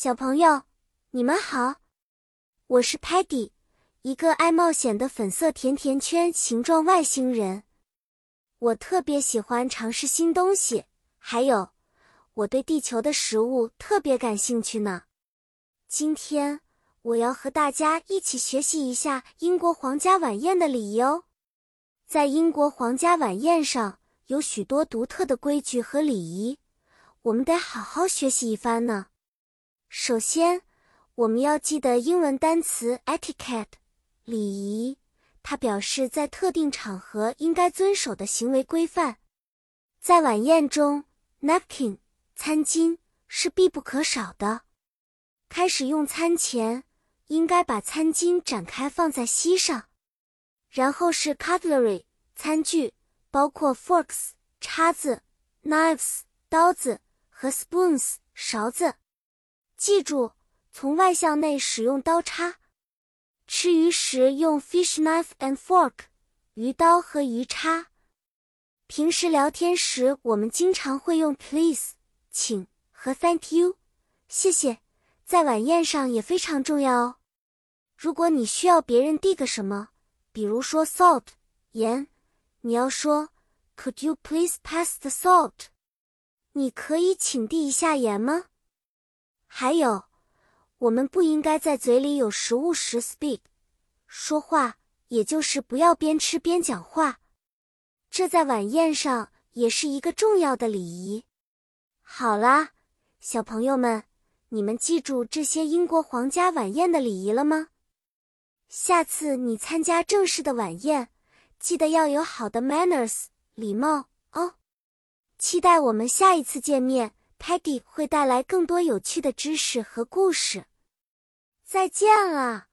小朋友，你们好，我是 Patty，一个爱冒险的粉色甜甜圈形状外星人。我特别喜欢尝试新东西，还有我对地球的食物特别感兴趣呢。今天我要和大家一起学习一下英国皇家晚宴的礼仪哦。在英国皇家晚宴上有许多独特的规矩和礼仪，我们得好好学习一番呢。首先，我们要记得英文单词 etiquette，礼仪，它表示在特定场合应该遵守的行为规范。在晚宴中，napkin 餐巾是必不可少的。开始用餐前，应该把餐巾展开放在膝上。然后是 cutlery 餐具，包括 forks 叉子、knives 刀子和 spoons 勺子。记住，从外向内使用刀叉。吃鱼时用 fish knife and fork，鱼刀和鱼叉。平时聊天时，我们经常会用 please，请和 thank you，谢谢，在晚宴上也非常重要哦。如果你需要别人递个什么，比如说 salt，盐，你要说 Could you please pass the salt？你可以请递一下盐吗？还有，我们不应该在嘴里有食物时 speak 说话，也就是不要边吃边讲话。这在晚宴上也是一个重要的礼仪。好啦，小朋友们，你们记住这些英国皇家晚宴的礼仪了吗？下次你参加正式的晚宴，记得要有好的 manners 礼貌哦。期待我们下一次见面。Paddy 会带来更多有趣的知识和故事。再见了。